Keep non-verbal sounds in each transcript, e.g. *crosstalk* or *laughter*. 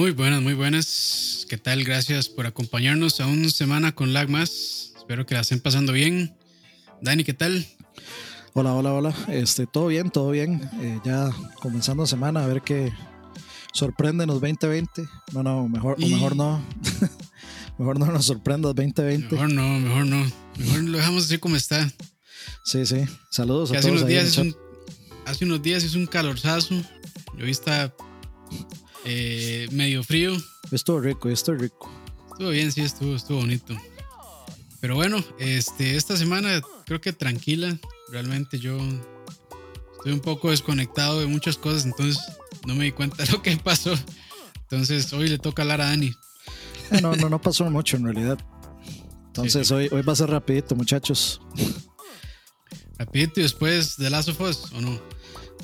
Muy buenas, muy buenas. ¿Qué tal? Gracias por acompañarnos a una semana con Lag más. Espero que la estén pasando bien. Dani, ¿qué tal? Hola, hola, hola. Este, todo bien, todo bien. Eh, ya comenzando semana, a ver qué sorprende los 2020. No, no, mejor, o mejor no. *laughs* mejor no nos sorprenda 2020. Mejor no, mejor no. Mejor lo dejamos así como está. Sí, sí. Saludos a hace todos. Unos días un, hace unos días hizo un calorzazo. Hoy está eh, medio frío. Estuvo rico, estuvo rico. Estuvo bien, sí, estuvo, estuvo bonito. Pero bueno, este, esta semana creo que tranquila. Realmente yo estoy un poco desconectado de muchas cosas, entonces no me di cuenta de *laughs* lo que pasó. Entonces hoy le toca hablar a Dani. Eh, no, no, no pasó mucho en realidad. Entonces Hoy, hoy va a ser rapidito, muchachos. Rapidito y después de Last of Us, ¿o no?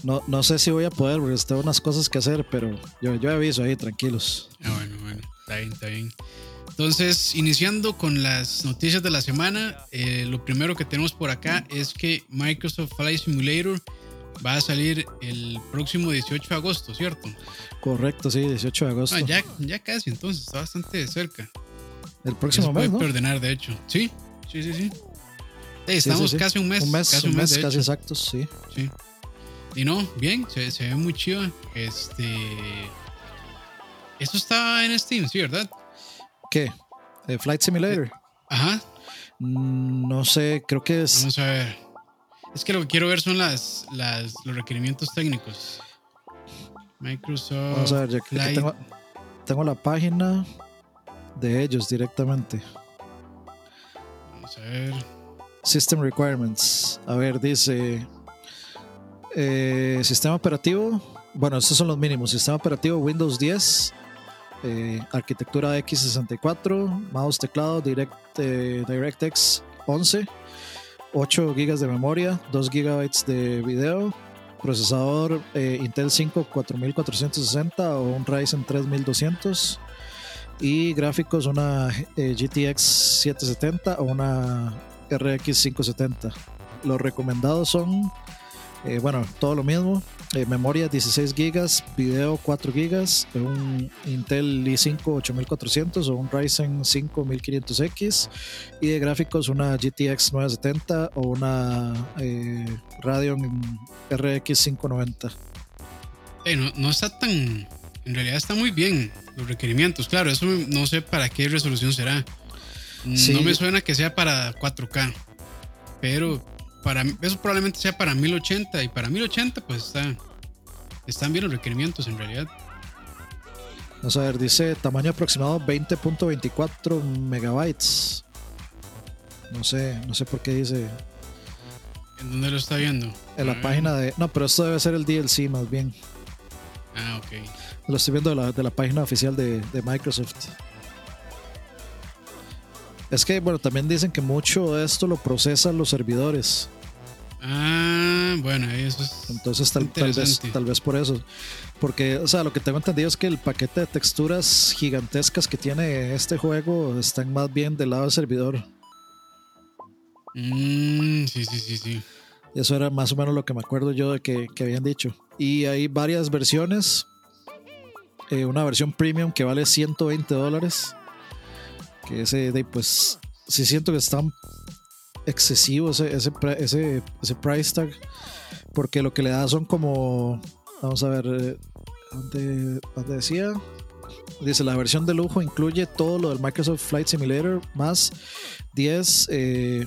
No, no sé si voy a poder porque tengo unas cosas que hacer, pero yo, yo aviso ahí, tranquilos. Ah, bueno, bueno, está bien, está bien. Entonces, iniciando con las noticias de la semana, eh, lo primero que tenemos por acá es que Microsoft Flight Simulator va a salir el próximo 18 de agosto, ¿cierto? Correcto, sí, 18 de agosto. Ah, ya, ya casi, entonces, está bastante cerca. El próximo mes. ¿no? ordenar, de hecho. Sí, sí, sí, sí. estamos casi un mes. Un mes, casi, un mes, casi exactos, sí. Sí. Y no, bien, se, se ve muy chido. Este. Esto está en Steam, sí, ¿verdad? ¿Qué? ¿De Flight Simulator? Ajá. Mm, no sé, creo que es. Vamos a ver. Es que lo que quiero ver son las, las los requerimientos técnicos. Microsoft. Vamos a ver, ya que tengo, tengo, la página de ellos directamente. Vamos a ver. System Requirements. A ver, dice. Eh, sistema operativo. Bueno, estos son los mínimos. Sistema operativo Windows 10. Eh, arquitectura X64, mouse teclado Direct, eh, DirectX 11, 8 GB de memoria, 2 GB de video, procesador Intel 5 4460 o un Ryzen 3200 y gráficos una GTX 770 o una RX 570. Los recomendados son, bueno, todo lo mismo, eh, memoria 16 GB, video 4 GB, un Intel i5 8400 o un Ryzen 5 1500X y de gráficos una GTX 970 o una eh, Radeon RX 590. no, no está tan, en realidad está muy bien los requerimientos, claro, eso no sé para qué resolución será. No me suena que sea para 4K, pero para, eso probablemente sea para 1080 y para 1080 pues está, están bien los requerimientos en realidad. Vamos a ver, dice tamaño aproximado 20.24 megabytes. No sé, no sé por qué dice. ¿En dónde lo está viendo? En la página de. No, pero esto debe ser el DLC más bien. Ah, ok. Lo estoy viendo de la, página oficial de, de Microsoft. Es que, bueno, también dicen que mucho de esto lo procesan los servidores. Ah, bueno, eso es. Entonces, tal, vez, tal vez por eso. Porque, o sea, lo que tengo entendido es que el paquete de texturas gigantescas que tiene este juego están más bien del lado del servidor. Mm, sí, sí, sí, sí. Eso era más o menos lo que me acuerdo yo de que, habían dicho. Y hay varias versiones. Eh, una versión premium que vale 120 dólares. Que ese, de, pues, sí siento que están excesivo ese, ese, ese, ese, price tag, porque lo que le da son como, vamos a ver, eh, ¿dónde, decía? Dice, la versión de lujo incluye todo lo del Microsoft Flight Simulator más 10, 10 eh,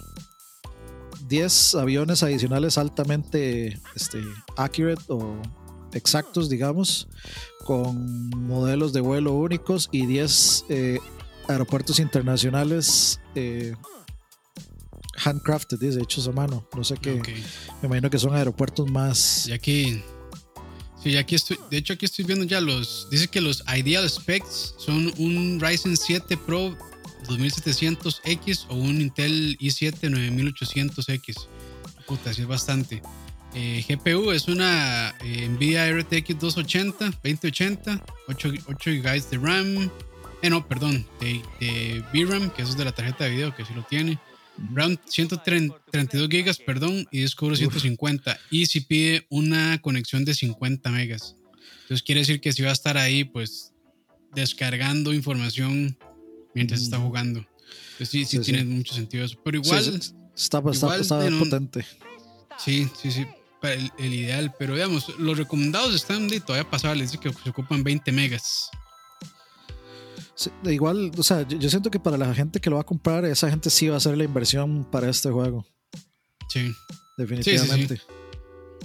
aviones adicionales altamente este, accurate o exactos, digamos, con modelos de vuelo únicos y 10 eh, aeropuertos internacionales handcrafted, dice, hechos a mano. No sé qué. Me imagino que son aeropuertos más. Y aquí. Sí, aquí estoy. De hecho, aquí estoy viendo ya los. Dice que los ideal specs son un Ryzen 7 Pro 2700X o un Intel i7 9800X. Puta, sí es bastante. Eh, GPU es una eh, Nvidia RTX 280, 2080, 8, 8 GB de RAM. Eh, no, perdón, de, de VRAM, que eso es de la tarjeta de video, que sí lo tiene. RAM 132 gigas, perdón, y disco duro 150. Y si pide una conexión de 50 megas. Entonces quiere decir que si va a estar ahí, pues descargando información mientras está jugando. sí, sí, tiene mucho sentido eso. Pero igual. está, potente. Sí, sí, sí. El, el, ideal, pero digamos, los recomendados están de todavía pasables, dice que se ocupan 20 megas igual, o sea, yo, siento que para la gente que lo va a comprar, esa gente sí va a hacer la inversión para este juego. Sí. Definitivamente.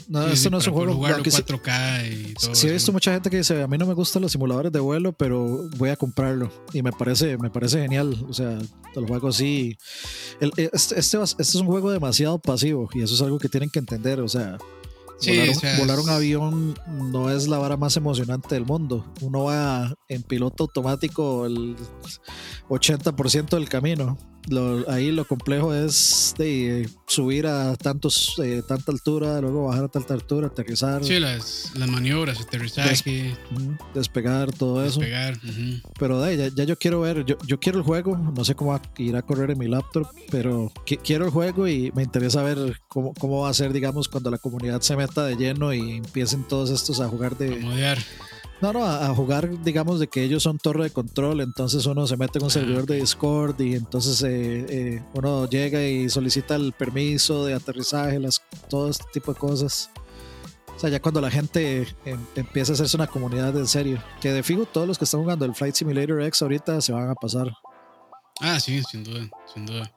No, esto no es un juego. 4K y todo sí, he visto mucha gente que dice, a mí no me gustan los simuladores de vuelo, pero voy a comprarlo. Y me parece, me parece genial. O sea, el juego sí. este, este, este es un juego demasiado pasivo y eso es algo que tienen que entender. O sea, volar, un, avión no es la vara más emocionante del mundo. Uno va en piloto automático el 80% del camino ahí lo complejo es de subir a tantos, eh, tanta altura, luego bajar a tanta altura, aterrizar. Sí, las, las maniobras, aterrizaje. despegar, todo eso. Pero de, ya, yo quiero ver, yo, yo quiero el juego, no sé cómo irá a correr en mi laptop, pero quiero el juego y me interesa ver cómo, cómo va a ser, digamos, cuando la comunidad se meta de lleno y empiecen todos estos a jugar de... No, no, a, jugar, digamos, de que ellos son torre de control, entonces uno se mete en un ah, servidor de Discord y entonces eh, eh, uno llega y solicita el permiso de aterrizaje, las, todo este tipo de cosas. O sea, ya cuando la gente em, empieza a hacerse una comunidad en serio, que de fijo todos los que están jugando el Flight Simulator X ahorita se van a pasar. Ah, sí, sin duda, sin duda.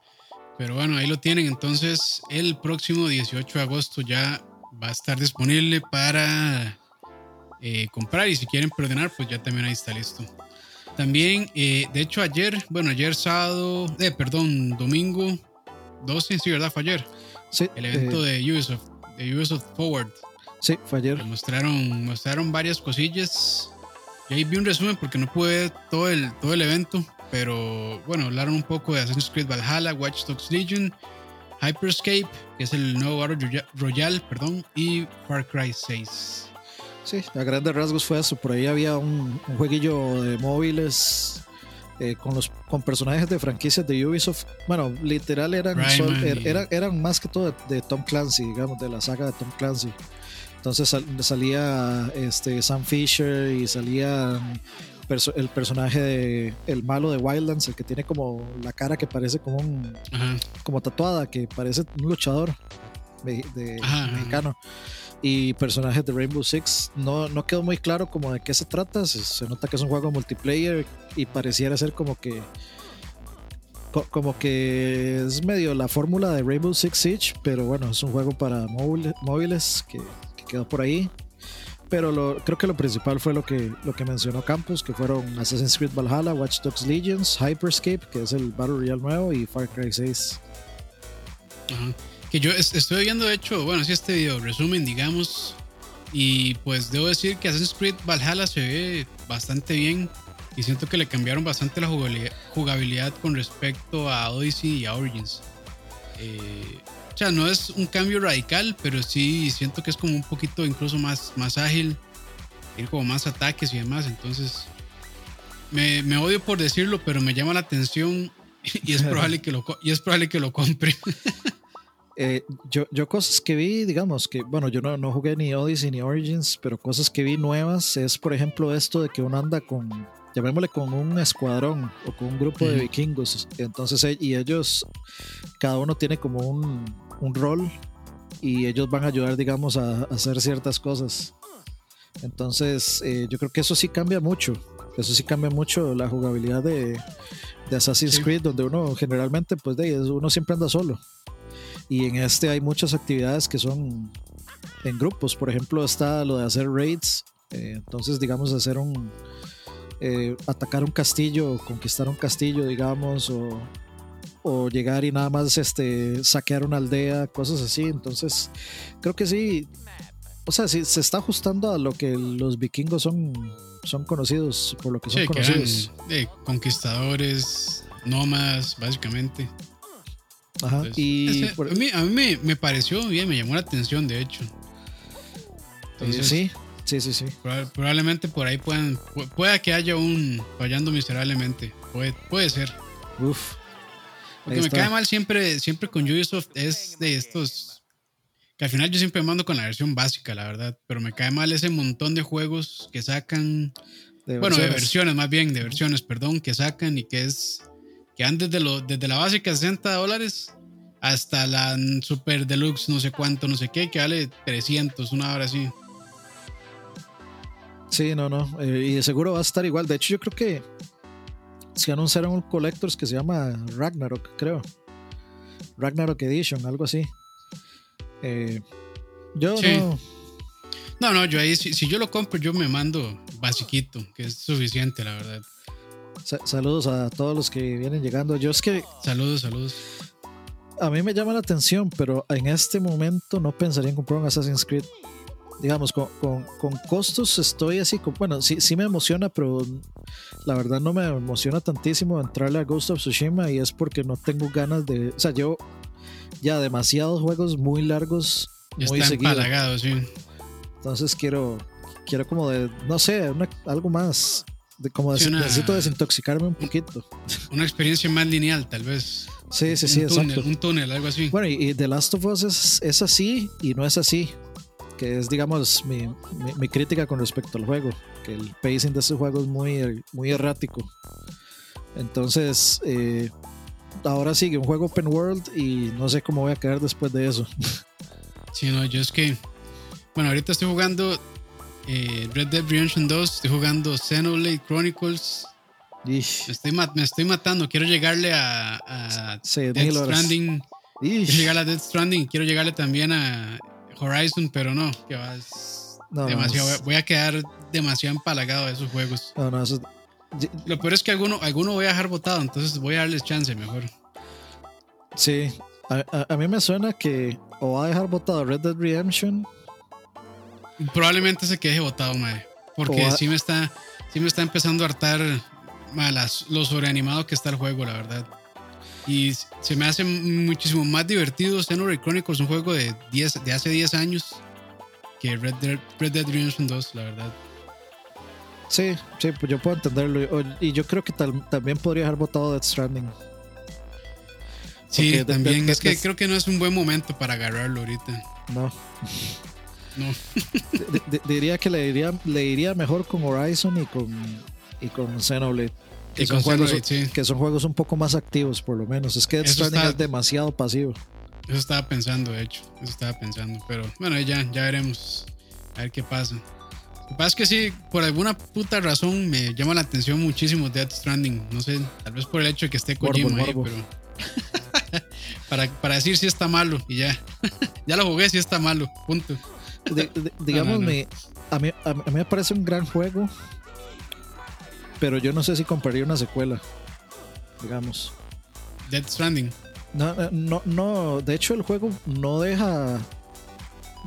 Pero bueno, ahí lo tienen. Entonces, el próximo 18 de agosto ya va a estar disponible para eh, comprar y si quieren perdonar, pues ya también ahí está listo. También, eh, de hecho, ayer, bueno, ayer sábado, eh, perdón, domingo 12, sí, ¿verdad? Fue ayer. Sí. El evento de Ubisoft, de Ubisoft Forward. Sí, fue ayer. Mostraron, mostraron varias cosillas. Y ahí vi un resumen porque no pude todo el, todo el evento. Pero bueno, hablaron un poco de Assassin's Creed Valhalla, Watch Dogs Legion, Hyperscape, que es el nuevo Battle Royale, perdón, y Far Cry 6. Sí, a grandes rasgos fue eso. Por ahí había un, jueguillo de móviles eh, con los con personajes de franquicias de Ubisoft. Bueno, literal eran, er, eran, más que todo de, Tom Clancy, digamos, de la saga de Tom Clancy. Entonces salía este, Sam Fisher y salía el personaje de el malo de Wildlands, el que tiene como la cara que parece como un como tatuada, que parece un luchador de, mexicano y personajes de Rainbow Six. No, no quedó muy claro como de qué se trata. Se, nota que es un juego multiplayer y pareciera ser como que como que es medio la fórmula de Rainbow Six Siege, pero bueno, es un juego para móviles que, quedó por ahí. Pero creo que lo principal fue lo que, lo que mencionó Campos, que fueron Assassin's Creed Valhalla, Watch Dogs Legions, Hyperscape, que es el Battle Royale nuevo, y Far Cry 6. Ajá. Que yo estoy viendo, de hecho, bueno, sí, este video resumen, digamos. Y pues debo decir que Assassin's Creed Valhalla se ve bastante bien. Y siento que le cambiaron bastante la jugabilidad, con respecto a Odyssey y a Origins. Eh, o sea, no es un cambio radical, pero sí siento que es como un poquito incluso más, más ágil. Tiene como más ataques y demás. Entonces, me, me odio por decirlo, pero me llama la atención *laughs* y es probable que lo, y es probable que lo compre. *laughs* Eh, yo, yo cosas que vi, digamos, que bueno, yo no, no jugué ni Odyssey ni Origins, pero cosas que vi nuevas es, por ejemplo, esto de que uno anda con, llamémosle con un escuadrón o con un grupo de vikingos. Entonces, e, y ellos, cada uno tiene como un, un rol y ellos van a ayudar, digamos, a, hacer ciertas cosas. Entonces, eh, yo creo que eso sí cambia mucho. Eso sí cambia mucho la jugabilidad de, de Assassin's Creed, donde uno generalmente, pues, de, uno siempre anda solo. Y en este hay muchas actividades que son en grupos. Por ejemplo, está lo de hacer raids. Eh, entonces, digamos, hacer un. Eh, atacar un castillo, conquistar un castillo, digamos, o, o, llegar y nada más este, saquear una aldea, cosas así. Entonces, creo que sí. O sea, sí, se está ajustando a lo que los vikingos son, son conocidos, por lo que son conocidos. Eh, conquistadores, nómadas, básicamente y a mí, me, pareció bien, me llamó la atención, de hecho. sí, sí, sí, sí. probablemente por ahí puedan, pueda que haya un fallando miserablemente. Puede, puede ser. Uf. Porque me cae mal siempre, siempre con Ubisoft es de estos. Que al final yo siempre mando con la versión básica, la verdad. Pero me cae mal ese montón de juegos que sacan bueno, de versiones más bien, de versiones, perdón, que sacan y que es que han desde, lo, desde la básica 60 dólares hasta la super deluxe, no sé cuánto, no sé qué, que vale 300, una hora así. Sí, no, no. Eh, y de seguro va a estar igual. De hecho, yo creo que se anunciaron un Collectors que se llama Ragnarok, creo. Ragnarok Edition, algo así. Eh, yo no. No, no, yo ahí, si, yo lo compro, yo me mando basiquito, que es suficiente, la verdad. Saludos a todos los que vienen llegando. Yo es que. Saludos, saludos. A mí me llama la atención, pero en este momento no pensaría en comprar un Assassin's Creed digamos, con, con, costos estoy así, con, bueno, sí, sí me emociona, pero la verdad no me emociona tantísimo entrarle a Ghost of Tsushima y es porque no tengo ganas de, o sea, yo ya demasiados juegos muy largos, muy seguidos. sí. Entonces quiero, quiero como de, no sé, algo más. De, como necesito desintoxicarme un poquito. Una experiencia más lineal, tal vez. Sí, sí, sí, exacto. un túnel, algo así. Bueno, y, The Last of Us es, es, así y no es así que es, digamos, mi, mi, crítica con respecto al juego, que el pacing de ese juego es muy, muy errático. Entonces, eh, ahora sigue un juego open world y no sé cómo voy a quedar después de eso. *laughs* Sí, no, yo es que, bueno, ahorita estoy jugando eh, Red Dead Redemption 2, estoy jugando Xenoblade Chronicles. Me estoy, me estoy, matando, quiero llegarle a, a Death Stranding. Quiero llegar a Death Stranding, quiero llegarle también a Horizon, pero no, que vas demasiado. Voy a quedar demasiado empalagado de esos juegos. No, no, eso... Lo peor es que alguno, alguno voy a dejar votado, entonces voy a darles chance mejor. Sí, a, mí me suena que o va a dejar votado Red Dead Redemption. Probablemente se quede votado, mae. Porque sí, me está, sí me está empezando a hartar lo sobreanimado que está el juego, la verdad. Y se me hace muchísimo más divertido Xenoblade Chronicles, un juego de, 10, de hace 10 años, que Red Dead, Redemption 2, la verdad. Sí, sí, pues yo puedo entenderlo. Y yo creo que también podría haber votado Death Stranding. Sí, también. es que creo que no es un buen momento para agarrarlo ahorita. No. No. *laughs* diría que le iría, le mejor con Horizon y con, y con Xenoblade. Que son, juegos, que son juegos un poco más activos, por lo menos. Es que Death Stranding es demasiado pasivo. Eso estaba pensando, de hecho. Eso estaba pensando. Pero bueno, ya, ya veremos. A ver qué pasa. Lo que pasa es que sí, por alguna puta razón me llama la atención muchísimo Death Stranding. No sé, tal vez por el hecho de que esté Kojima ahí, pero. *laughs* para, para decir si está malo y ya. *laughs* ya lo jugué si está malo. Punto. *laughs* digamos, a, mí, a mí me parece un gran juego pero yo no sé si compraría una secuela, digamos. Dead Stranding. No, eh, no, no, de hecho el juego no deja...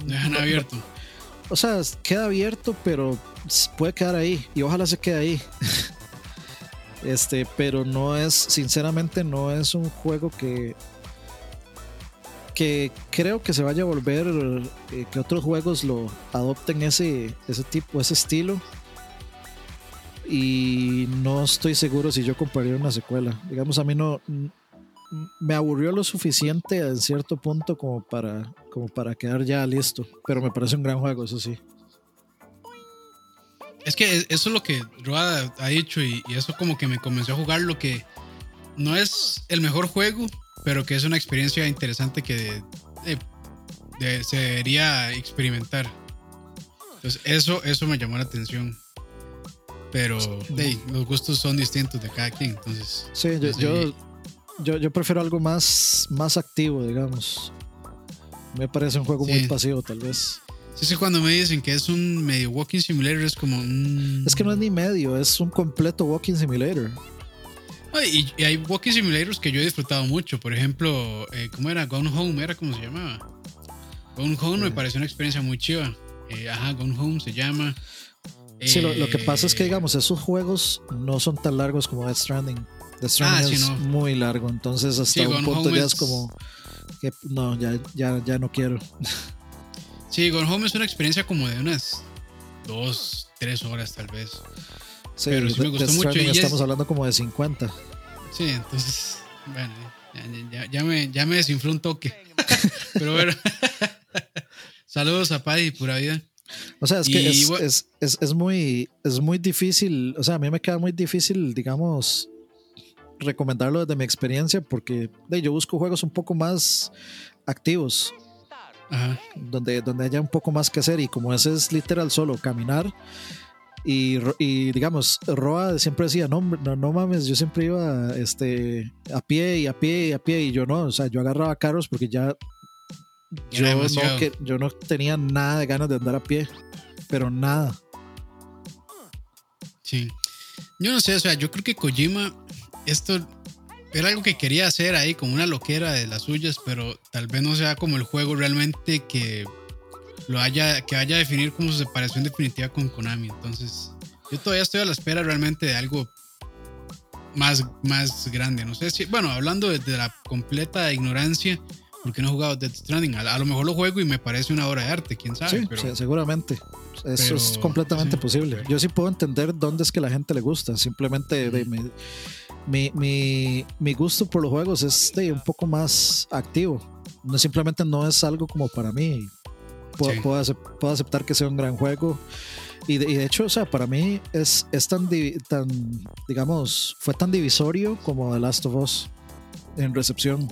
Dejan abierto. o sea, queda abierto, pero puede quedar ahí y ojalá se quede ahí. *laughs* este, pero no es, sinceramente, no es un juego que creo que se vaya a volver eh, que otros juegos lo adopten ese ese tipo ese estilo y no estoy seguro si yo compraría una secuela. Digamos, a mí no me aburrió lo suficiente en cierto punto como para, como para quedar ya listo, pero me parece un gran juego, eso sí. Es que eso es lo que Roa ha dicho y, eso como que me comenzó a jugar lo que no es el mejor juego, pero que es una experiencia interesante que se debería experimentar. Entonces eso, eso me llamó la atención. Pero los gustos son distintos de cada quien, entonces. Sí, yo, yo, yo, prefiero algo más, más activo, digamos. Me parece un juego muy pasivo, tal vez. Sí, sí, cuando me dicen que es un medio walking simulator, es como un. Es que no es ni medio, es un completo walking simulator. Y, hay walking simulators que yo he disfrutado mucho. Por ejemplo, eh, ¿cómo era? Gone Home, ¿era como se llamaba? Gone Home me pareció una experiencia muy chiva. Eh, ajá, Gone Home se llama. Sí, lo, que pasa es que, digamos, esos juegos no son tan largos como Death Stranding. Death Stranding ah, es muy largo, entonces hasta un punto ya es como que no, ya, ya, ya no quiero. Sí, Gone Home es una experiencia como de unas dos, tres horas tal vez. Sí, pero sí me gustó mucho. Y estamos hablando como de 50. Sí, entonces, bueno, ya, ya, me, ya me desinfló un toque. *laughs* pero bueno, *laughs* saludos a Paddy, pura vida. O sea, es que es, es, es, muy, es muy difícil, o sea, a mí me queda muy difícil, digamos, recomendarlo desde mi experiencia porque yo busco juegos un poco más activos. Donde, donde haya un poco más que hacer y como ese es literal solo caminar y, y digamos Roa siempre decía no, no, no mames yo siempre iba este a pie y a pie y a pie y yo no o sea yo agarraba carros porque ya yo no, que, yo no tenía nada de ganas de andar a pie pero nada. Sí. Yo no sé o sea yo creo que Kojima esto era algo que quería hacer ahí, como una loquera de las suyas, pero tal vez no sea como el juego realmente que lo haya, que vaya a definir como su separación definitiva con Konami. Entonces, yo todavía estoy a la espera realmente de algo más, más grande. No sé si, bueno, hablando de, la completa ignorancia, porque no he jugado Death Stranding. A, lo mejor lo juego y me parece una obra de arte, quién sabe. Sí, seguramente. Eso es completamente posible. Yo sí puedo entender dónde es que la gente le gusta. Simplemente de, mi, mi, mi, gusto por los juegos es un poco más activo. No simplemente no es algo como para mí. Puedo, puedo, aceptar que sea un gran juego. Y de, y de, hecho, o sea, para mí es, es tan, tan, digamos, fue tan divisorio como The Last of Us en recepción.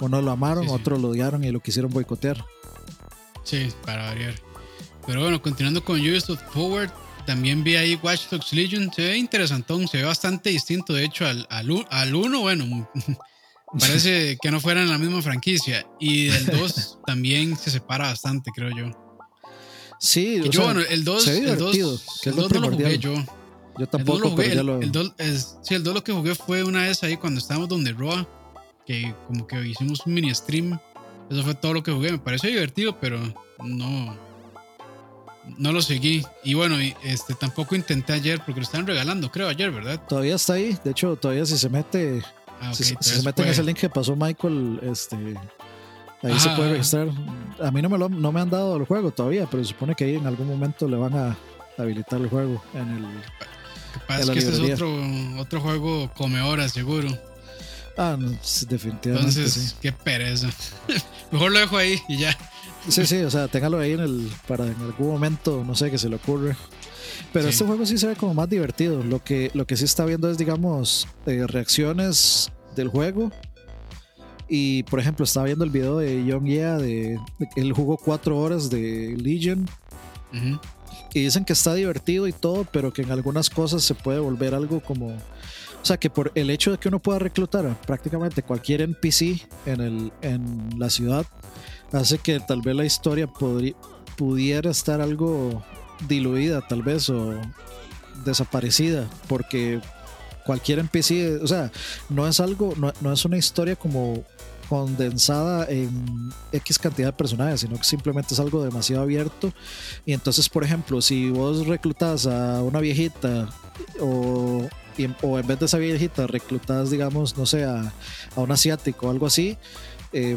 Uno lo amaron, otros lo odiaron y lo quisieron boicotear. Sí, para variar. Pero bueno, continuando con Ubisoft Forward, también vi ahí Watch Dogs Legion. Se ve interesantón, se ve bastante distinto, de hecho, al, al, uno, bueno, *laughs* parece *laughs* que no fueran la misma franquicia. Y del 2 *laughs* también se separa bastante, creo yo. Sí, yo, bueno, el 2 el 2 el 2 no lo jugué yo. Yo tampoco, el pero lo... El, 2 sí, el 2 lo que jugué fue una vez ahí cuando estábamos donde Roa, que como que hicimos un mini stream. Eso fue todo lo que jugué. Me pareció divertido, pero no, no lo seguí. Y bueno, este tampoco intenté ayer porque lo estaban regalando, creo, ayer, ¿verdad? Todavía está ahí. De hecho, todavía si se mete. Ah, si, se mete en ese link que pasó Michael, este. Ahí se puede registrar. A mí no me, lo, no me han dado el juego todavía, pero se supone que ahí en algún momento le van a habilitar el juego en el. Lo que que este es otro, otro juego come horas, seguro. Ah, definitivamente. Entonces, qué pereza. *laughs* Mejor lo dejo ahí y ya. Sí, sí, o sea, téngalo ahí en el, para en algún momento, no sé, que se le ocurre. Pero este juego sí se ve como más divertido. Lo que, lo que sí está viendo es, digamos, eh, reacciones del juego. Y, por ejemplo, estaba viendo el video de Young Yeah, de, que él jugó cuatro horas de Legion. Y dicen que está divertido y todo, pero que en algunas cosas se puede volver algo como... O sea, que por el hecho de que uno pueda reclutar a prácticamente cualquier NPC en, el, en la ciudad, hace que tal vez la historia pudiera estar algo diluida, tal vez, o desaparecida, porque cualquier NPC, o sea, no es algo, no, es una historia como condensada en X cantidad de personajes, sino que simplemente es algo demasiado abierto. Y entonces, por ejemplo, si vos reclutas a una viejita o, o en vez de esa viejita reclutas, digamos, no sé, a, un asiático o algo así, eh,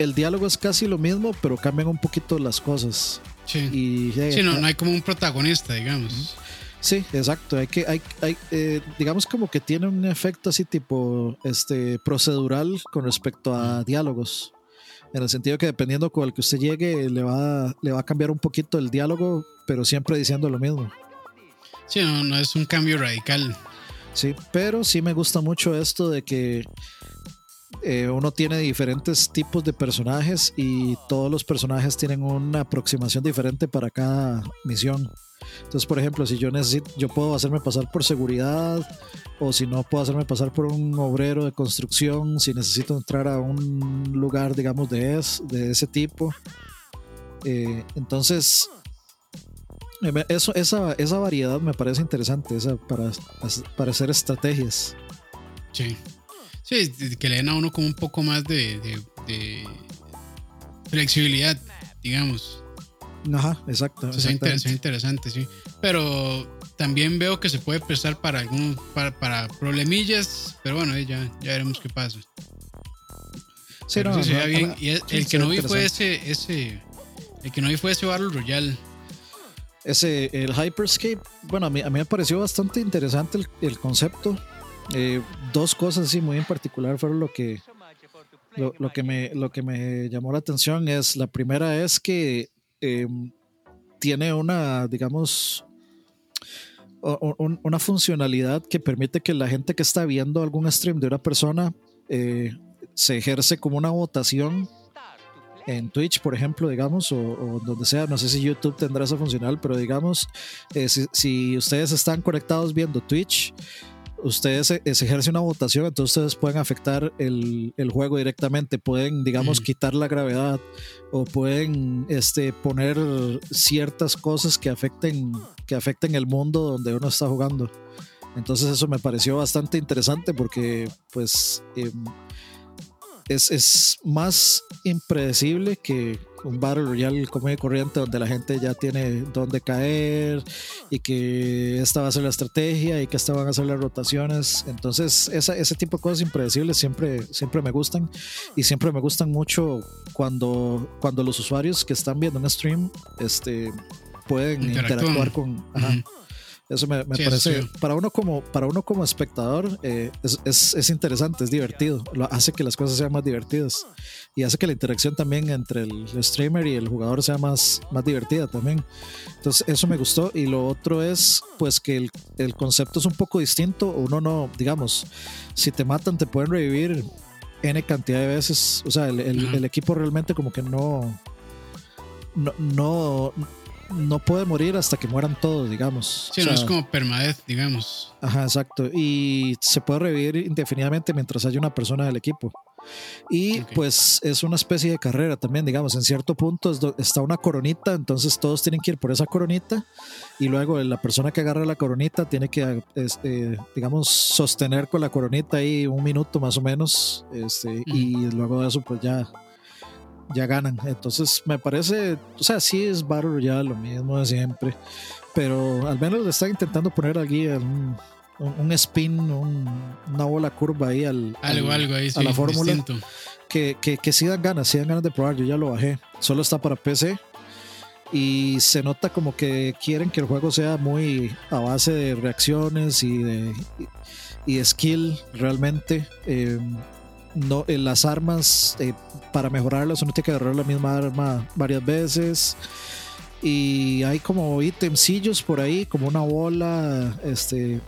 el diálogo es casi lo mismo, pero cambian un poquito las cosas. Sí. Y, sí, no, no hay como un protagonista, digamos. Sí, exacto. Hay que, hay, hay eh, digamos como que tiene un efecto así tipo este procedural con respecto a diálogos. En el sentido que dependiendo con el que usted llegue, le va, le va a cambiar un poquito el diálogo, pero siempre diciendo lo mismo. Sí, no, no es un cambio radical. Sí, pero sí me gusta mucho esto de que eh, uno tiene diferentes tipos de personajes y todos los personajes tienen una aproximación diferente para cada misión. Entonces, por ejemplo, si yo necesito, yo puedo hacerme pasar por seguridad, o si no, puedo hacerme pasar por un obrero de construcción, si necesito entrar a un lugar, digamos, de, de ese tipo. Eh, entonces, eso, esa, esa variedad me parece interesante, esa para, para hacer estrategias. Sí. Sí, que le den a uno como un poco más de, flexibilidad, digamos. Ajá, exacto. Eso es interesante, sí. Pero también veo que se puede prestar para algún, para, para problemillas, pero bueno, ya, ya veremos qué pasa. Sí, no, bien. Y el, que no vi fue ese, ese, el que no vi fue ese Battle Royale. Ese, el Hyperscape, bueno, a mí, a mí me pareció bastante interesante el, el concepto. Eh, dos cosas así muy en particular fueron lo que, lo, que me, lo que me llamó la atención. Es la primera es que em, tiene una, digamos, una funcionalidad que permite que la gente que está viendo algún stream de una persona eh, se ejerce como una votación en Twitch, por ejemplo, digamos, o, donde sea, no sé si YouTube tendrá esa funcional, pero digamos, eh, si, ustedes están conectados viendo Twitch, ustedes se, ejerce una votación, entonces ustedes pueden afectar el, juego directamente, pueden, digamos, quitar la gravedad o pueden este, poner ciertas cosas que afecten, que afecten el mundo donde uno está jugando. Entonces eso me pareció bastante interesante porque pues em, es, más impredecible que un Battle Royale como corriente donde la gente ya tiene dónde caer y que esta va a ser la estrategia y que esta van a ser las rotaciones. Entonces, ese tipo de cosas impredecibles siempre, siempre me gustan y siempre me gustan mucho cuando, cuando los usuarios que están viendo un stream este, pueden interactuar con... Eso me, parece, para uno como, para uno como espectador, eh, es, es, interesante, es divertido, lo hace que las cosas sean más divertidas y hace que la interacción también entre el streamer y el jugador sea más, más divertida también. Entonces, eso me gustó. Y lo otro es, pues, que el, el concepto es un poco distinto. Uno no, digamos, si te matan, te pueden revivir N cantidad de veces. O sea, el, el, el equipo realmente como que no, no, no no puede morir hasta que mueran todos, digamos. Sí, no es como permadez, digamos. Ajá, exacto. Y se puede revivir indefinidamente mientras haya una persona del equipo. Y pues es una especie de carrera también, digamos, en cierto punto está una coronita, entonces todos tienen que ir por esa coronita y luego la persona que agarra la coronita tiene que, este, digamos, sostener con la coronita ahí un minuto más o menos este, y luego de eso pues ya ya ganan. Entonces me parece, o sea, sí es Battle ya lo mismo de siempre, pero al menos le están intentando poner aquí un, un, spin, una bola curva ahí al, algo, algo ahí, a la fórmula. Que, que, que sí dan ganas, sí dan ganas de probar. Yo ya lo bajé, solo está para PC y se nota como que quieren que el juego sea muy a base de reacciones y de, y skill realmente. Eh, no, en las armas, eh, para mejorarlas, uno tiene que agarrar la misma arma varias veces. Y hay como ítemcillos por ahí, como una bola, este,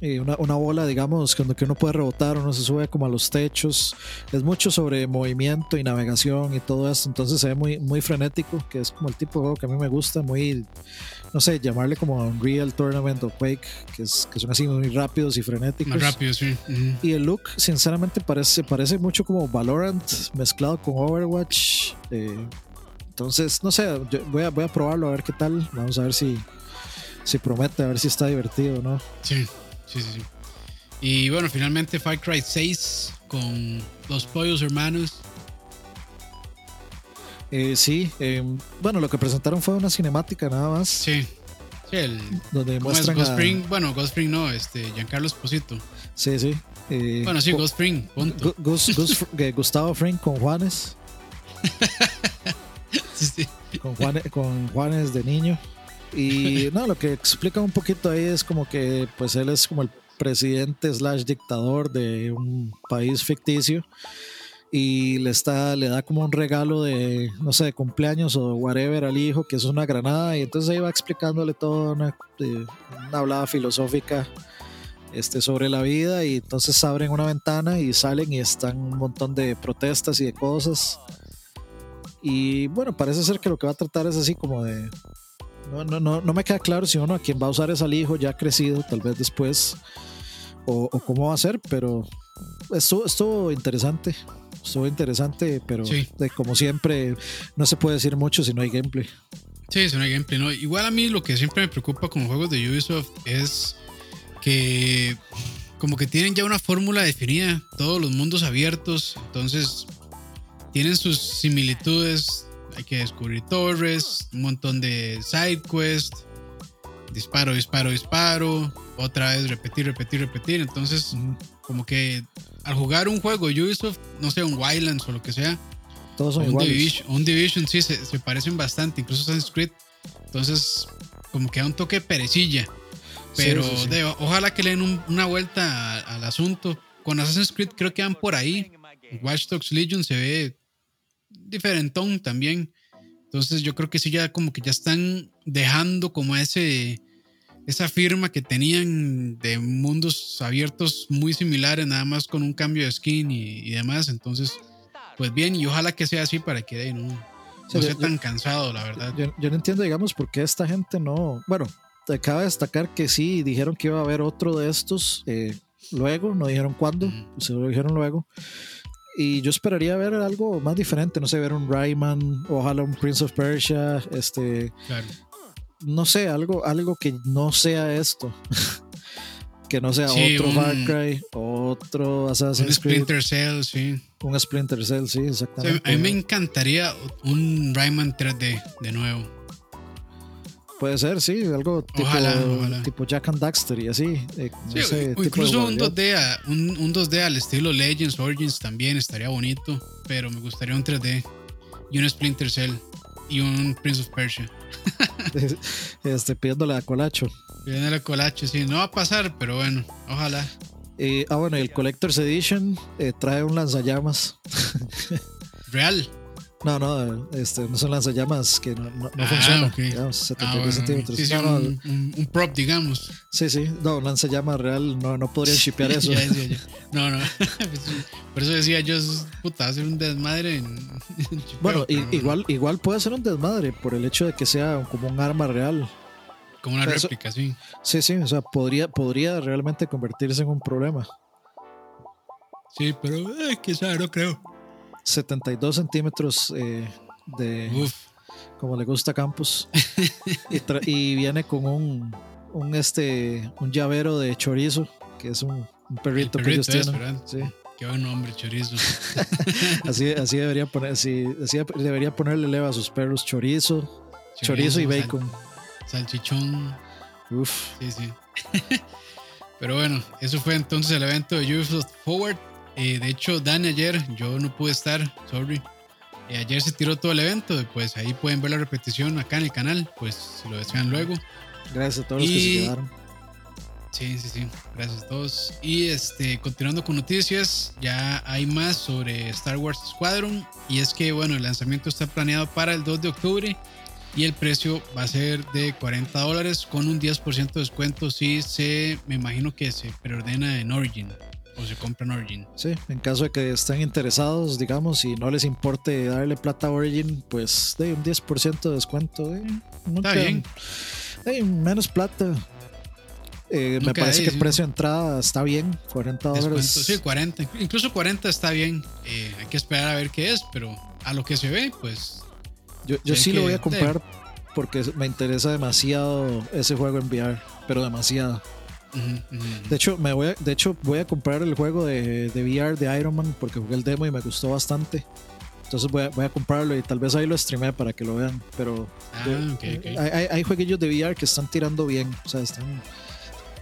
eh, una, una, bola, digamos, cuando que uno puede rebotar, uno se sube como a los techos. Es mucho sobre movimiento y navegación y todo eso. Entonces se ve muy, muy frenético, que es como el tipo de juego que a mí me gusta, muy no sé, llamarle como Unreal Tournament o Quake, que, es, que son así muy rápidos y frenéticos. Más rápidos, sí. Y el look, sinceramente, parece, parece mucho como Valorant mezclado con Overwatch. Eh, entonces, no sé, voy, a, voy a probarlo a ver qué tal. Vamos a ver si, si promete, a ver si está divertido, ¿no? Sí, sí, sí. sí. Y bueno, finalmente Far Cry 6 con los pollos hermanos eh, sí, eh, bueno, lo que presentaron fue una cinemática nada más. Sí. sí el, donde muestran Ghost Spring, bueno, Ghost Spring no, este, Giancarlo Esposito. Sí, sí. Eh, bueno, sí, Ghost Spring, punto. Gustavo Fring con Juanes. *laughs* sí, sí. Con, Juanes, con Juanes de niño. Y *laughs* no, lo que explica un poquito ahí es como que pues él es como el presidente slash dictador de un país ficticio y le está le da como un regalo de no sé de cumpleaños o whatever al hijo que es una granada y entonces ahí va explicándole toda una, eh, una hablada filosófica este sobre la vida y entonces abren una ventana y salen y están un montón de protestas y de cosas. Y bueno parece ser que lo que va a tratar es así como de no, no, no, no me queda claro si uno a quien va a usar es al hijo ya crecido tal vez después o, o cómo va a ser pero estuvo, estuvo interesante estuvo interesante, pero como siempre, no se puede decir mucho si no hay gameplay. Sí, si no hay gameplay, ¿no? Igual a mí lo que siempre me preocupa con juegos de Ubisoft es que como que tienen ya una fórmula definida, todos los mundos abiertos, entonces tienen sus similitudes, hay que descubrir torres, un montón de side quests, disparo, disparo, disparo, otra vez repetir, repetir, repetir, entonces como que al jugar un juego Ubisoft, no sé, un Wildlands o lo que sea, todos son un Division, un Division, sí, se, parecen bastante, incluso Assassin's Creed. Entonces, como que da un toque de perecilla. Pero ojalá que le den una vuelta al asunto. Con Assassin's Creed creo que van por ahí. Watch Dogs Legion se ve diferentón también. Entonces yo creo que sí ya como que ya están dejando como ese esa firma que tenían de mundos abiertos muy similares, nada más con un cambio de skin y, demás. Entonces, pues bien, y ojalá que sea así para que no, no sea tan cansado, la verdad. Yo, no entiendo, digamos, por qué esta gente no. Bueno, te acaba de destacar que sí, dijeron que iba a haber otro de estos eh, luego, no dijeron cuándo, se lo dijeron luego. Y yo esperaría ver algo más diferente, no sé, ver un Rayman, ojalá un Prince of Persia, este. No sé, algo, algo que no sea esto. *laughs* que no sea otro Far Cry, otro Assassin's Creed. Un Splinter Cell, sí. Un Splinter Cell, sí, exactamente. a mí me encantaría un Rayman 3D de nuevo. Puede ser, sí, algo tipo, tipo Jack and Daxter y así. Eh, incluso un 2D, un, 2D al estilo Legends, Origins también estaría bonito, pero me gustaría un 3D y un Splinter Cell y un Prince of Persia. *laughs* este, pidiéndole a Colacho. Pidiéndole a Colacho, sí, no va a pasar, pero bueno, ojalá. Y, ah, bueno, el Collector's Edition eh, trae un lanzallamas. *laughs* Real. No, no, este, no son lanzallamas que no, no, ah. Digamos, 72 ah, centímetros. Sí, un, prop, digamos. Sí, sí. No, un lanzallamas real no, no podrían *laughs* shipear eso. No, no. *laughs* Por eso decía yo, puta, hacer un desmadre en. *laughs* bueno, igual, igual puede ser un desmadre por el hecho de que sea como un arma real. Como una réplica, sí. Sí, sí. O sea, podría, podría realmente convertirse en un problema. Sí, pero eh, quizá no creo. 72 centímetros eh, de. Como le gusta a Campos. *laughs* y, viene con un, un, este, un llavero de chorizo, que es un, perrito, que ellos tienen. Sí. Qué buen nombre, chorizo. *laughs* así, así debería poner, así, debería ponerle leva a sus perros chorizo, chorizo, y bacon. salchichón. Uf. Sí, sí. *laughs* Pero bueno, eso fue entonces el evento de Ubisoft Forward. Eh, de hecho, Dan ayer, yo no pude estar, sorry. Eh, ayer se tiró todo el evento, pues ahí pueden ver la repetición acá en el canal, pues si lo desean luego. Gracias a todos los que se quedaron. Sí, sí, sí, gracias a todos. Y este, continuando con noticias, ya hay más sobre Star Wars Squadron. Y es que, bueno, el lanzamiento está planeado para el 2 de octubre y el precio va a ser de 40 dólares con un 10% de descuento si se, me imagino que se preordena en Origin o se compran Origin. Sí, en caso de que estén interesados, digamos, y no les importe darle plata a Origin, pues de un 10% de descuento. Eh, Está bien. menos plata. Eh, me parece que el precio de entrada está bien, 40 dólares. Sí, 40. Incluso 40 está bien. Eh, hay que esperar a ver qué es, pero a lo que se ve, pues. Yo, yo sí lo voy a comprar porque me interesa demasiado ese juego en VR, pero demasiado. De hecho, me voy a, de hecho, voy a comprar el juego de, de, VR de Iron Man porque jugué el demo y me gustó bastante. Entonces voy a, voy a comprarlo y tal vez ahí lo streamé para que lo vean. Pero ah, Hay, hay, jueguillos de VR que están tirando bien. O sea, están,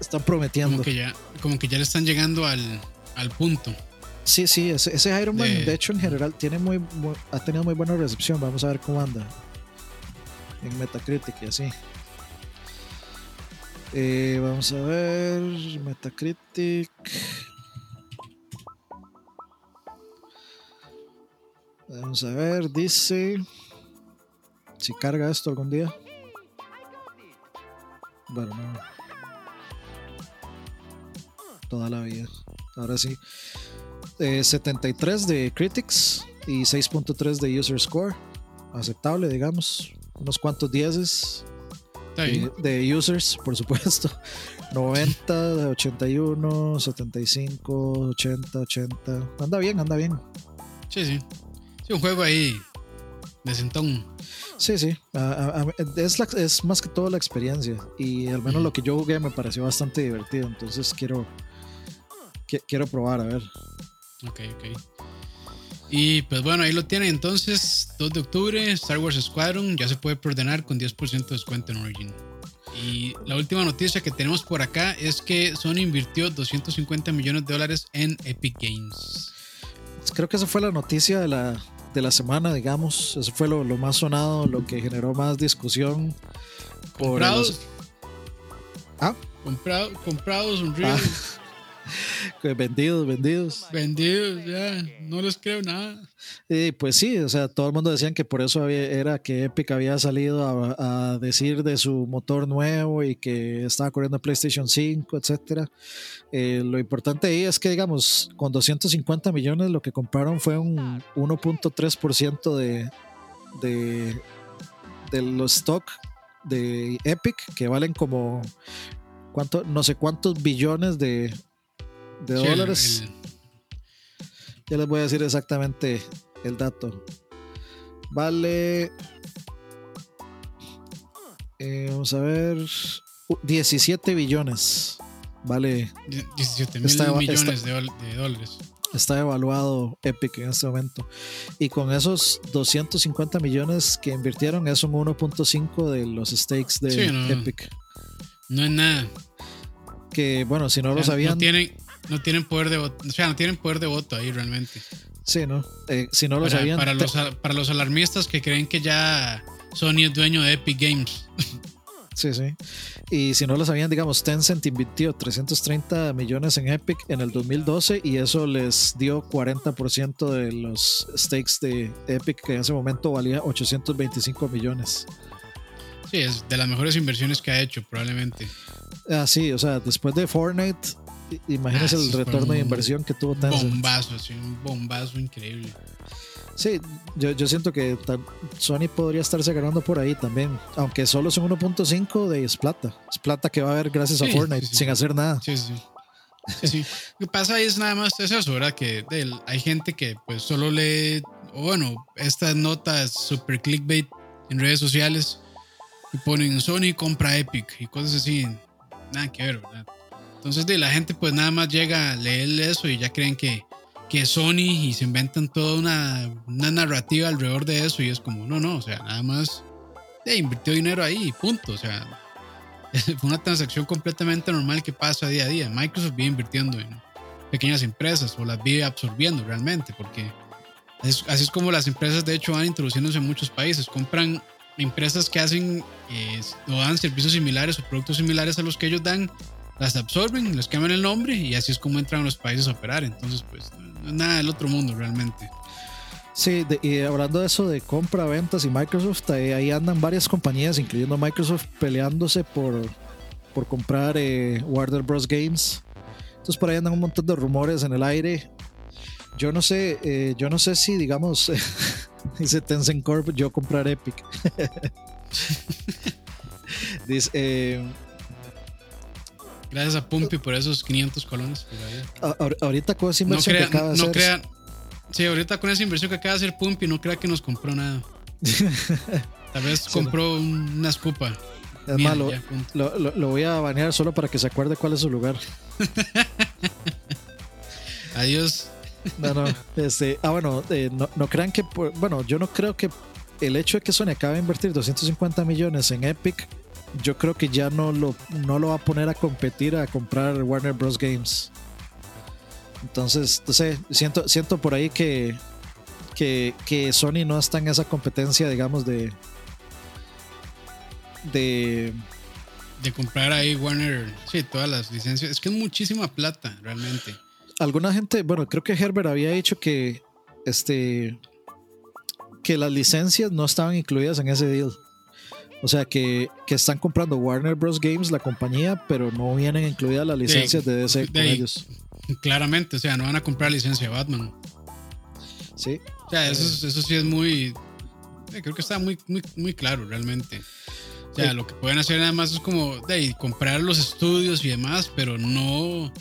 están prometiendo. Como que ya, como que ya le están llegando al, al punto. Sí, sí, ese, ese Iron Man, de... hecho, en general, tiene muy, ha tenido muy buena recepción. Vamos a ver cómo anda en Metacritic y así. Eh, vamos a ver. Metacritic. Vamos a ver, dice. Si carga esto algún día. Bueno, no. Toda la vida. Ahora sí. 73 eh, de Critics y 6.3 de User Score. Aceptable, digamos. Unos cuantos dieces de, users, por supuesto. 90, 81, 75, 80, 80. Anda bien, anda bien. Sí, sí. Sí, un juego ahí de sentón. Sí, sí. es, es, más que todo la experiencia. Y al menos lo que yo jugué me pareció bastante divertido. Entonces quiero, quiero probar, a ver. Ok, ok. Y pues bueno, ahí lo tienen entonces, 2 de octubre, Star Wars Squadron, ya se puede ordenar con 10% de descuento en Origin. Y la última noticia que tenemos por acá es que Sony invirtió 250 millones de dólares en Epic Games. Creo que esa fue la noticia de la, de la semana, digamos. Eso fue lo, más sonado, lo que generó más discusión. ¿Comprados? ¿Ah? Comprado, comprados, un ah. *laughs* vendidos, vendidos. Vendidos, ya, no les creo nada. Y pues sí, o sea, todo el mundo decían que por eso era que Epic había salido a, decir de su motor nuevo y que estaba corriendo PlayStation 5, etcétera. Eh, lo importante ahí es que, digamos, con 250 millones lo que compraron fue un 1.3% de, de, de los stock de Epic, que valen como cuánto, no sé cuántos billones de, de dólares. Ya les voy a decir exactamente el dato. Vale. Eh, vamos a ver. 17 billones. Vale. 17 mil millones de, dólares. Está evaluado Epic en este momento. Y con esos 250 millones que invirtieron, es un 1.5 de los stakes de Epic. No es nada. Que bueno, si no lo sabían. No tienen, no tienen poder de voto. O sea, no tienen poder de voto ahí realmente. Sí, ¿no? Eh, si no lo sabían. Para los, para los alarmistas que creen que ya Sony es dueño de Epic Games. *laughs* Sí, sí. Y si no lo sabían, digamos, Tencent invirtió 330 millones en Epic en el 2012 y eso les dio 40% de los stakes de Epic, que en ese momento valía 825 millones. Sí, es de las mejores inversiones que ha hecho, probablemente. Ah, sí, o sea, después de Fortnite, imagínese ah, el retorno de inversión que tuvo Tencent. Bombazo, sí, un bombazo increíble. Sí, yo, yo siento que Sony podría estarse ganando por ahí también, aunque solo son 1.5 de es plata. Es plata que va a haber gracias a Fortnite, sin hacer nada. Sí, sí. Sí, Lo que pasa ahí es nada más eso, ¿verdad? Que hay gente que pues solo lee, bueno, estas notas super clickbait en redes sociales y ponen Sony compra Epic y cosas así. Nada que ver, ¿verdad? Entonces de la gente pues nada más llega a leer eso y ya creen que, que Sony y se inventan toda una, una narrativa alrededor de eso y es como, no, no, o sea, nada más eh, invirtió dinero ahí y punto, o sea, *laughs* fue una transacción completamente normal que pasa día a día. Microsoft vive invirtiendo en pequeñas empresas o las vive absorbiendo realmente porque así es como las empresas de hecho van introduciéndose en muchos países, compran empresas que hacen eh, o dan servicios similares o productos similares a los que ellos dan, las absorben, les cambian el nombre y así es como entran los países a operar. Entonces, pues, no nada del otro mundo realmente. Sí, y hablando de eso de compra, ventas y Microsoft, ahí, andan varias compañías, incluyendo Microsoft, peleándose por, por comprar eh, Warner Bros. Games. Entonces por ahí andan un montón de rumores en el aire. Yo no sé, eh, yo no sé si, digamos, *laughs* dice Tencent Corp, yo comprar Epic. *laughs* dice, eh, Gracias a Pumpy por esos 500 colones. ahorita con esa inversión que acaba de no hacer. sí, ahorita con esa inversión que acaba de hacer Pumpy, no crea que nos compró nada. *laughs* Tal vez compró una escupa. Es malo, lo, lo, voy a banear solo para que se acuerde cuál es su lugar. *laughs* Adiós. No, no, este, ah, bueno, eh, no, no, crean que, bueno, yo no creo que el hecho de que Sony acabe de invertir 250 millones en Epic, yo creo que ya no lo, no lo va a poner a competir a comprar Warner Bros. Games. Entonces, no sé, siento, siento por ahí que, que, que Sony no está en esa competencia, digamos, de, de de comprar ahí Warner, sí, todas las licencias. Es que es muchísima plata, realmente alguna gente, bueno, creo que Herbert había dicho que este que las licencias no estaban incluidas en ese deal. O sea que, están comprando Warner Bros. Games, la compañía, pero no vienen incluidas las licencias de, DC con ellos. Claramente, o sea, no van a comprar licencia de Batman. Sí. O sea, eso, eso sí es muy. Eh, creo que está muy, muy, muy claro realmente. O sea, lo que pueden hacer nada más es como de, comprar los estudios y demás, pero no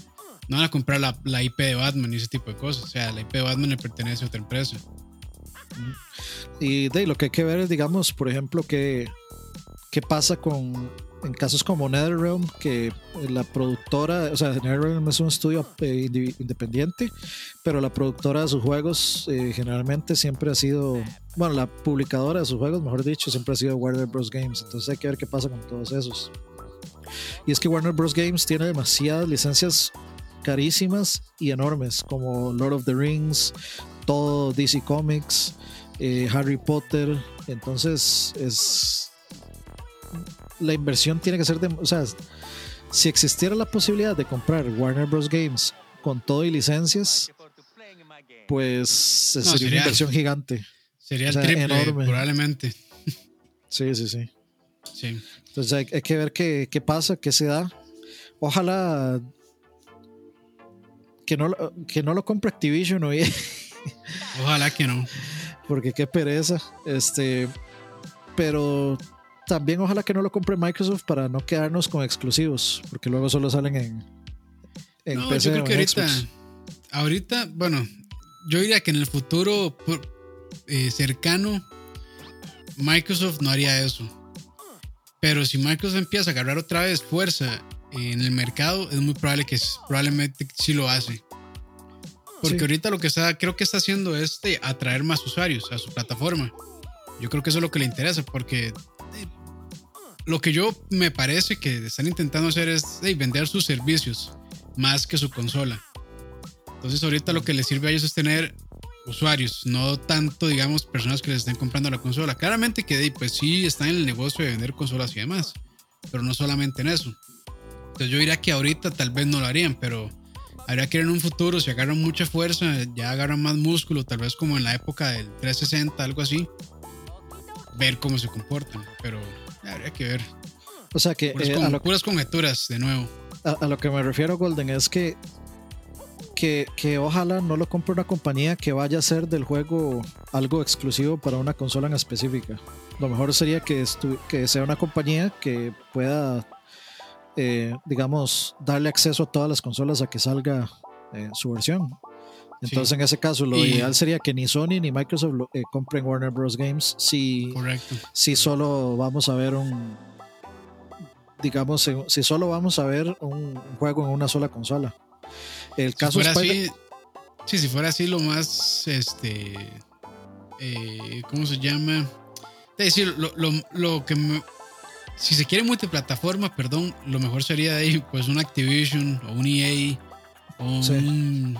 no van a comprar la, IP de Batman y ese tipo de cosas. O sea, la IP de Batman le pertenece a otra empresa. Y de lo que hay que ver es, digamos, por ejemplo, qué, qué pasa con en casos como NetherRealm, que la productora, o sea, NetherRealm es un estudio eh, independiente, pero la productora de sus juegos eh, generalmente siempre ha sido, bueno, la publicadora de sus juegos, mejor dicho, siempre ha sido Warner Bros. Games. Entonces hay que ver qué pasa con todos esos. Y es que Warner Bros. Games tiene demasiadas licencias carísimas y enormes, como Lord of the Rings, todo DC Comics, eh, Harry Potter. Entonces, es. La inversión tiene que ser de. O sea, si existiera la posibilidad de comprar Warner Bros. Games con todo y licencias, pues No, sería, sería- una inversión gigante. Sería O sea, el triple, enorme. probablemente. Sí, sí, sí. Sí. Entonces hay, hay que ver qué, qué pasa, qué se da. Ojalá que no, lo- que no lo compre Activision hoy, Ojalá que no. *laughs* porque qué pereza. Este, pero también ojalá que no lo compre Microsoft para no quedarnos con exclusivos, porque luego solo salen en, en No, PC yo creo o que en ahorita, Xbox. ahorita, bueno, yo diría que en el futuro por- eh, cercano, Microsoft no haría eso. Pero si Microsoft empieza a agarrar otra vez fuerza en el mercado, es muy probable que probablemente sí lo hace. Porque Sí. ahorita lo que está, creo que está haciendo es atraer más usuarios a su plataforma. Yo creo que eso es lo que le interesa, porque lo que yo me parece que están intentando hacer es vender sus servicios más que su consola. Entonces ahorita lo que les sirve a ellos es tener usuarios, no tanto, digamos, personas que les estén comprando la consola. Claramente que pues sí están en el negocio de vender consolas y demás, pero no solamente en eso. Entonces yo diría que ahorita tal vez no lo harían, pero habría que ver en un futuro, si agarran mucha fuerza, ya agarran más músculo, tal vez como en la época del 360, algo así, ver cómo se comportan, pero habría que ver. O sea que Puras, eh, con- a, lo, puras conjeturas, de nuevo. a- a lo que me refiero, Golden, es que, que, que ojalá no lo compre una compañía que vaya a hacer del juego algo exclusivo para una consola en específica. Lo mejor sería que, estu- que sea una compañía que pueda, eh, digamos, darle acceso a todas las consolas a que salga eh, su versión. Entonces, Sí. en ese caso, lo Y- ideal sería que ni Sony ni Microsoft lo- eh, compren Warner Bros. Games si, Correcto. si solo vamos a ver un digamos si- si solo vamos a ver un juego en una sola consola el Si caso fuera Spider- así, sí, si fuera así, lo más, este, eh, ¿cómo se llama? Es decir, lo, lo, lo que me- si se quiere multiplataforma, perdón, lo mejor sería de ahí, pues un Activision o un EA o Sí. un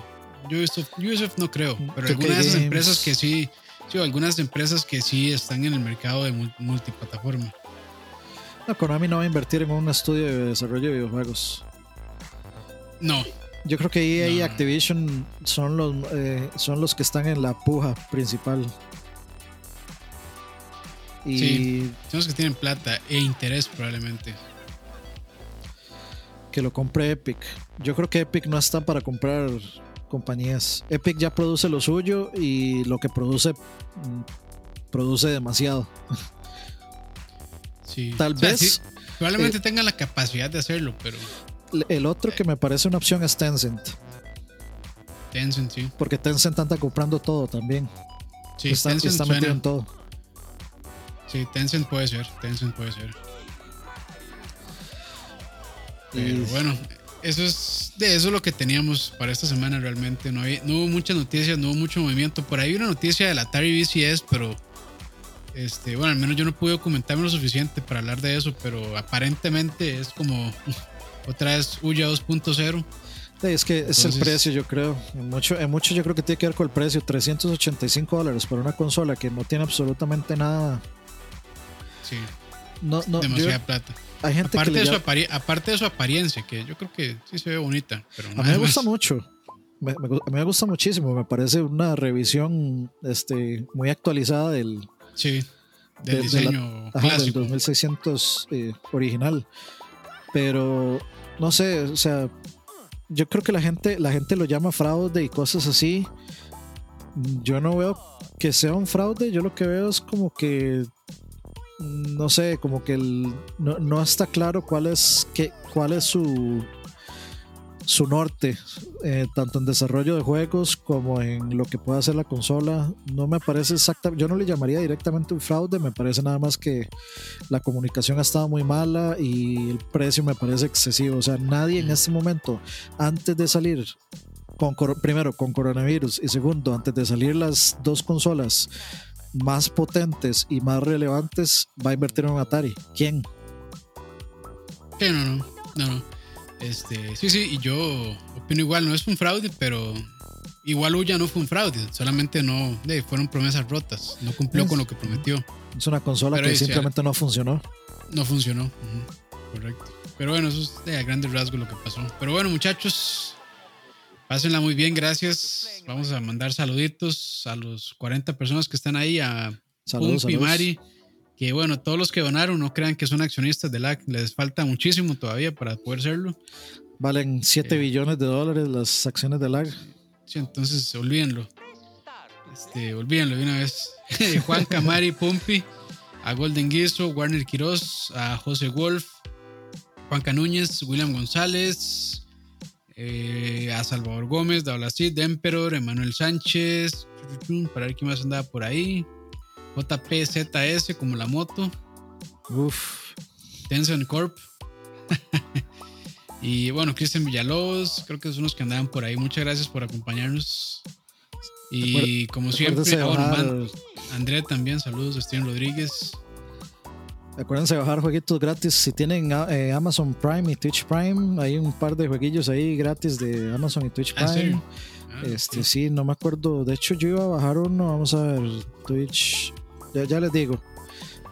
Ubisoft, Ubisoft no creo, pero 2K algunas empresas que sí, sí, algunas empresas que sí están en el mercado de mul- multiplataforma. no, Konami no va a invertir en un estudio de desarrollo de videojuegos No, yo creo que EA y. Activision son los eh, son los que están en la puja principal y Sí. son los que tienen plata e interés probablemente. que lo compre Epic yo creo que Epic no está para comprar compañías Epic ya produce lo suyo y lo que produce mm, produce demasiado Sí. Tal O sea, vez, sí, probablemente eh, tengan la capacidad de hacerlo, pero El otro que me parece una opción es Tencent, Tencent sí. porque Tencent anda comprando todo también. Sí, está Tencent está metido en todo. Sí, Tencent puede ser, Tencent puede ser. Pero bueno, eso es de eso es lo que teníamos para esta semana realmente. No, había- no hubo muchas noticias, no hubo mucho movimiento. Por ahí una noticia del Atari VCS, pero este, bueno, al menos yo no pude documentarme lo suficiente para hablar de eso, pero aparentemente es como *laughs* otra vez Uya 2.0. Sí, es que es el precio, yo creo. En mucho, en mucho yo creo que tiene que ver con el precio. 385 dólares para una consola que no tiene absolutamente nada. Sí, No, no, yo- demasiada plata. Hay gente Aparte que de, su llama- apari- aparte de su apariencia, que yo creo que sí se ve bonita. Pero A mí me gusta más. mucho. Me, me a mí me gusta muchísimo. Me parece una revisión este, muy actualizada del, Sí, de- del de la- diseño ajá, del clásico. 2600 eh, original. Pero no sé, o sea, yo creo que la gente, la gente lo llama fraude y cosas así. Yo no veo que sea un fraude, yo lo que veo es como que no sé, como que el- no, no está claro cuál es qué, cuál es su su norte, eh, tanto en desarrollo de juegos como en lo que pueda hacer la consola. No me parece exacta, yo no le llamaría directamente un fraude, me parece nada más que la comunicación ha estado muy mala y el precio me parece excesivo. O sea, nadie en este momento, antes de salir, con, primero con coronavirus y segundo, antes de salir las dos consolas más potentes y más relevantes, va a invertir en un Atari. ¿Quién? Sí, no, no, no, no. Este, sí, sí, y yo opino igual, no es un fraude, pero igual Uya no fue un fraude, solamente no, de, fueron promesas rotas, no cumplió Es- con lo que prometió, Es una consola Pero que simplemente no funcionó. no funcionó, correcto. Pero bueno, eso es de a grandes rasgos lo que pasó. Pero bueno, muchachos, pásenla muy bien, gracias. Vamos a mandar saluditos a los 40 personas que están ahí, a Saludos, Pumpi, saludos. Mari. Que bueno, todos los que donaron, no crean que son accionistas de LAC, les falta muchísimo todavía para poder serlo. Valen 7 Eh. billones de dólares las acciones de LAG. Sí, entonces olvídenlo. Este, olvídenlo de una vez. *laughs* Juan Camari Pumpi, a Golden Guiso, Warner Quiroz, a José Wolf, Juan Núñez, William González, eh, a Salvador Gómez, Dablacid, Emperor, Emanuel Sánchez, para ver quién más andaba por ahí. JPZS como la moto, Uf. Tencent Corp. *laughs* y bueno, Cristian Villalobos, creo que son los que andaban por ahí. Muchas gracias por acompañarnos. Y como siempre, man- André también, saludos, Steven Rodríguez. Acuérdense de bajar jueguitos gratis. Si tienen ah, eh, Amazon Prime y Twitch Prime, hay un par de jueguillos ahí gratis de Amazon y Twitch Ah, ¿en Prime. Ah, Este, sí, no me acuerdo. De hecho, yo iba a bajar uno. Vamos a ver, Twitch. Ya, ya les digo.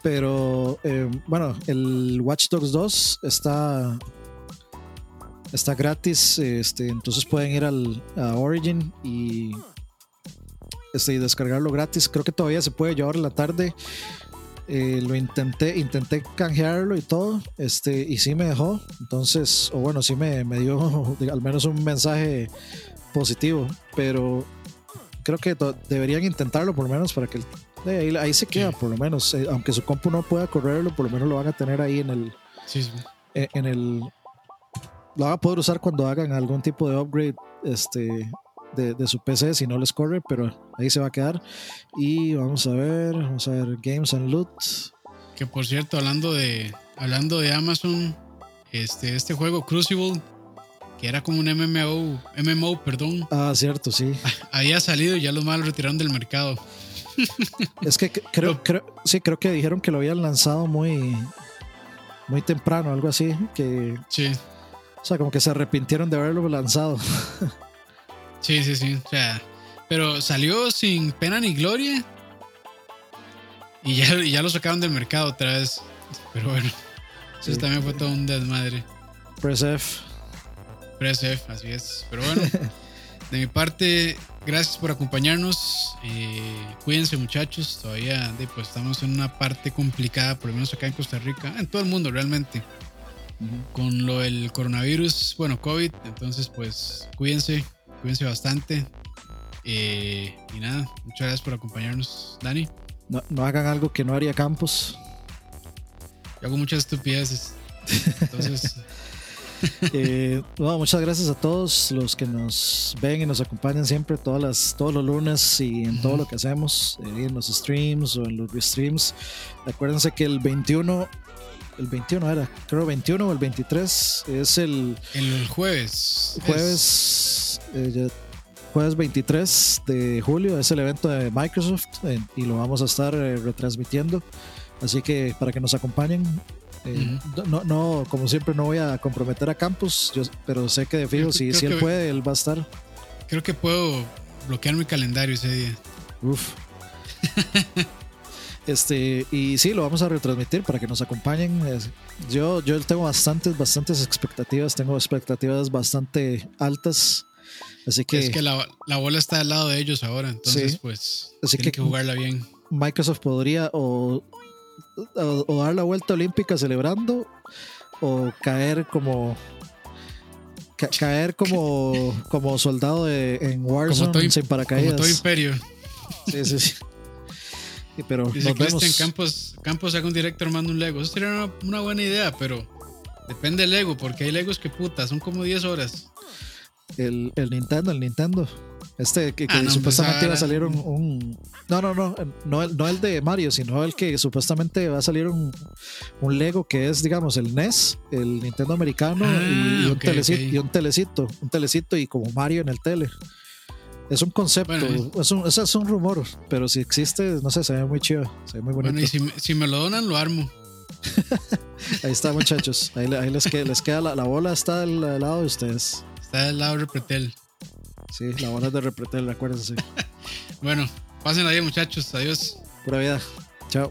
Pero eh, bueno, el Watch Dogs 2 está está gratis. Este, entonces pueden ir al, a Origin y, este, y descargarlo gratis. Creo que todavía se puede llevar en la tarde. Eh, lo intenté, intenté canjearlo y todo, este, y sí me dejó. Entonces, o bueno, sí me, me dio *laughs* al menos un mensaje positivo, pero creo que deberían intentarlo por lo menos para que el- de ahí, ahí se queda, Sí. por lo menos. Eh, aunque su compu no pueda correrlo, por lo menos lo van a tener ahí en el, Sí, sí. en en el lo van a poder usar cuando hagan algún tipo de upgrade este de, de su PC si no les corre, pero ahí se va a quedar. Y vamos a ver, vamos a ver Games and Loot. Que por cierto, hablando de hablando de Amazon, este, este juego Crucible, que era como un MMO, MMO, perdón, Ah, cierto, sí. *laughs* había salido y ya los malos retiraron del mercado. *laughs* Es que creo, creo, sí, creo que dijeron que lo habían lanzado muy, muy temprano, algo así. Que, Sí, o sea, como que se arrepintieron de haberlo lanzado. *laughs* sí, sí, sí. O sea, pero salió sin pena ni gloria. Y ya, y ya lo sacaron del mercado otra vez. Pero bueno, eso Sí. también fue todo un desmadre. Press F. Press F, así es. Pero bueno, de mi parte, gracias por acompañarnos. Eh, cuídense, muchachos. Todavía pues, estamos en una parte complicada, por lo menos acá en Costa Rica, en todo el mundo realmente, con lo del coronavirus, bueno, COVID. Entonces, pues, cuídense, cuídense bastante. Eh, y nada, muchas gracias por acompañarnos, Dani. No, no hagan algo que no haría Campos. Yo hago muchas estupideces. Entonces, *laughs* Eh, muchas gracias a todos los que nos ven y nos acompañan siempre todas las, todos los lunes y en todo lo que hacemos, eh, en los streams o en los restreams. Acuérdense que el 21, el 21 era, creo 21 o el 23 es el el jueves. es- jueves, eh, jueves 23 de julio, es el evento de Microsoft eh, y lo vamos a estar eh, retransmitiendo. Así que para que nos acompañen. eh, no, no, como siempre, no voy a comprometer a Campus, yo- pero sé que de fijo, Creo- si, creo si él que- puede, él va a estar. creo que puedo bloquear mi calendario ese día. Uf. *laughs* Este, y sí, lo vamos a retransmitir para que nos acompañen. Yo, yo tengo bastantes, bastantes expectativas, tengo expectativas bastante altas. Así que, Es que la, la bola está al lado de ellos ahora, entonces Sí. pues Así que- que, jugarla bien. Microsoft podría o, o- o dar la vuelta olímpica celebrando o caer como ca- caer como como soldado de, en Warzone todo sin Como paracaídas. todo imperio. Sí, sí, sí. Sí, pero Dice Cristian. Campos, Campos haga un directo armando un Lego. Eso sería una, una buena idea, pero depende del Lego, porque hay Legos que puta, son como 10 horas. El, el Nintendo, el Nintendo. Este que, que Ah, no, supuestamente pues, iba a ahora- salir un, un- No, no, no. No el, no el de Mario, sino el que supuestamente va a salir un, un Lego que es, digamos, el NES, el Nintendo americano Ah, y, y un ok, telecito, ok. y un telecito. Un telecito y como Mario en el tele. Es un concepto, Bueno, es, un, es un rumor, pero si existe, no sé, se ve muy chido, se ve muy bonito. Bueno, y si, me- si me lo donan, lo armo. *laughs* Ahí está, muchachos. Ahí, ahí les, queda, les queda la, la bola, está al, al lado de ustedes. Está del lado de Repretel. Sí, la bola es de Repretel, acuérdense. *laughs* Bueno, pasen ahí, muchachos. Adiós. Pura vida. Chao.